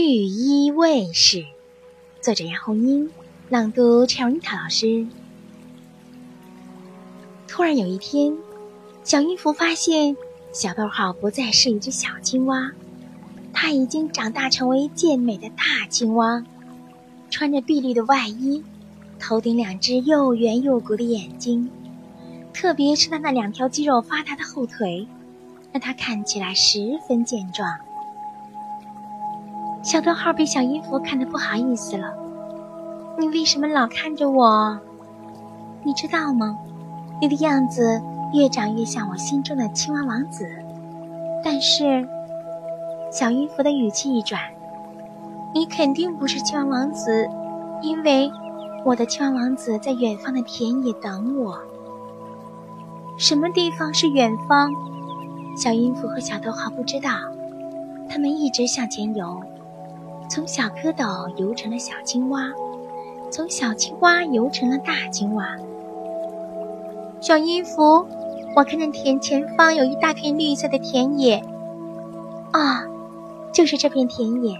绿衣卫士，作者杨红樱，朗读陈瑞塔老师。突然有一天，小音符发现小逗号不再是一只小青蛙，它已经长大成为健美的大青蛙，穿着碧绿的外衣，头顶两只又圆又鼓的眼睛，特别是它那两条肌肉发达的后腿，让它看起来十分健壮。小逗号被小音符看得不好意思了。你为什么老看着我？你知道吗？你的样子越长越像我心中的青蛙王子。但是，小音符的语气一转，你肯定不是青蛙王子，因为我的青蛙王子在远方的田野等我。什么地方是远方？小音符和小逗号不知道，他们一直向前游。从小蝌蚪游成了小青蛙，从小青蛙游成了大青蛙。小音符，我看见田前方有一大片绿色的田野。啊，就是这片田野。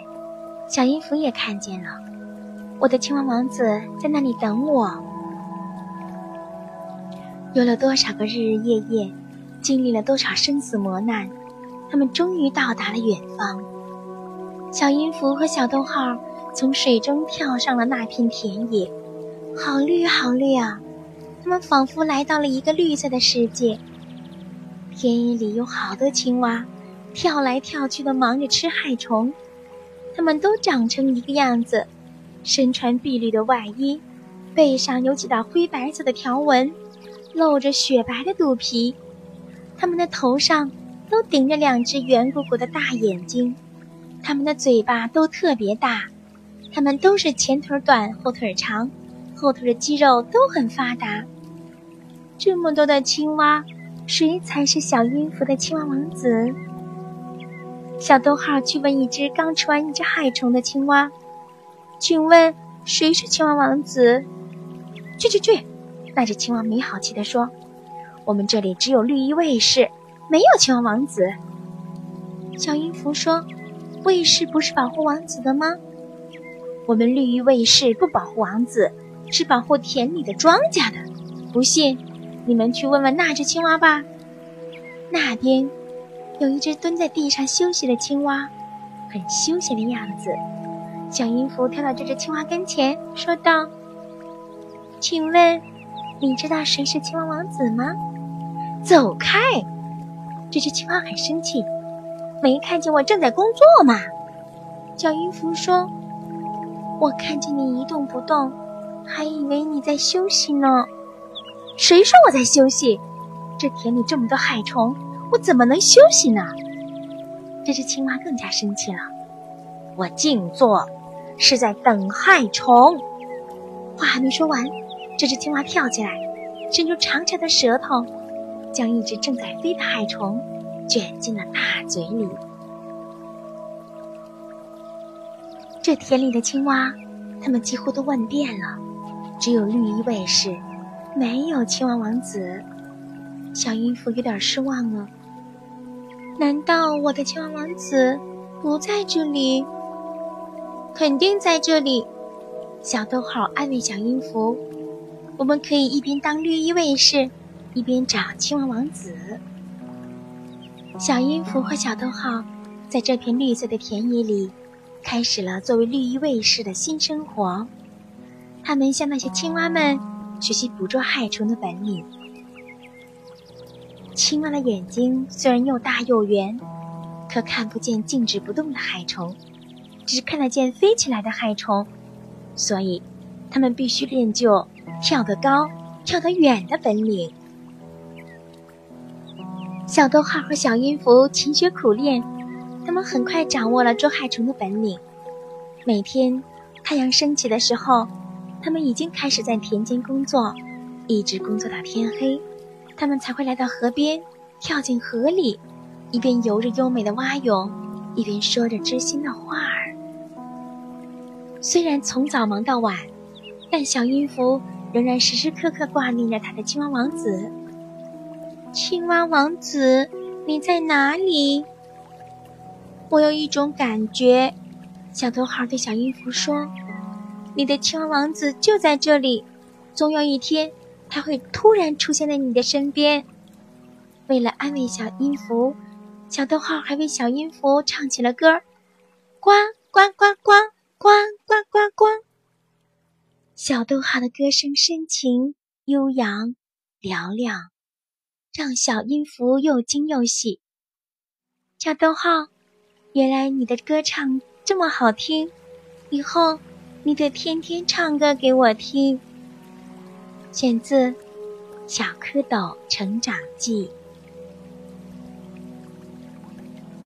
小音符也看见了，我的青蛙王子在那里等我。游了多少个日日夜夜，经历了多少生死磨难，他们终于到达了远方。小音符和小逗号从水中跳上了那片田野，好绿好绿啊！他们仿佛来到了一个绿色的世界。田野里有好多青蛙，跳来跳去的忙着吃害虫。它们都长成一个样子，身穿碧绿的外衣，背上有几道灰白色的条纹，露着雪白的肚皮。它们的头上都顶着两只圆鼓鼓的大眼睛。它们的嘴巴都特别大，它们都是前腿短后腿长，后腿的肌肉都很发达。这么多的青蛙，谁才是小音符的青蛙王子？小逗号去问一只刚吃完一只害虫的青蛙：“请问谁是青蛙王子？”去去去！那只青蛙没好气地说：“我们这里只有绿衣卫士，没有青蛙王子。”小音符说。卫士不是保护王子的吗？我们绿衣卫士不保护王子，是保护田里的庄稼的。不信，你们去问问那只青蛙吧。那边有一只蹲在地上休息的青蛙，很休闲的样子。小音符跳到这只青蛙跟前，说道：“请问，你知道谁是青蛙王子吗？”走开！这只青蛙很生气。没看见我正在工作吗？小音符说：“我看见你一动不动，还以为你在休息呢。”谁说我在休息？这田里这么多害虫，我怎么能休息呢？这只青蛙更加生气了。我静坐，是在等害虫。话还没说完，这只青蛙跳起来，伸出长长的舌头，将一只正在飞的害虫。卷进了大嘴里。这田里的青蛙，它们几乎都问遍了，只有绿衣卫士，没有青蛙王子。小音符有点失望了。难道我的青蛙王子不在这里？肯定在这里。小逗号安慰小音符：“我们可以一边当绿衣卫士，一边找青蛙王子。”小音符和小逗号，在这片绿色的田野里，开始了作为绿衣卫士的新生活。他们向那些青蛙们学习捕捉害虫的本领。青蛙的眼睛虽然又大又圆，可看不见静止不动的害虫，只看得见飞起来的害虫，所以，他们必须练就跳得高、跳得远的本领。小逗号和小音符勤学苦练，他们很快掌握了捉害虫的本领。每天太阳升起的时候，他们已经开始在田间工作，一直工作到天黑，他们才会来到河边，跳进河里，一边游着优美的蛙泳，一边说着知心的话儿。虽然从早忙到晚，但小音符仍然时时刻刻挂念着他的青蛙王子。青蛙王子，你在哪里？我有一种感觉，小逗号对小音符说：“你的青蛙王子就在这里，总有一天他会突然出现在你的身边。”为了安慰小音符，小逗号还为小音符唱起了歌：“呱呱呱呱呱呱呱呱。”小逗号的歌声深情悠扬嘹亮，让小音符又惊又喜。小逗号，原来你的歌唱这么好听，以后你得天天唱歌给我听。选自《小蝌蚪成长记》。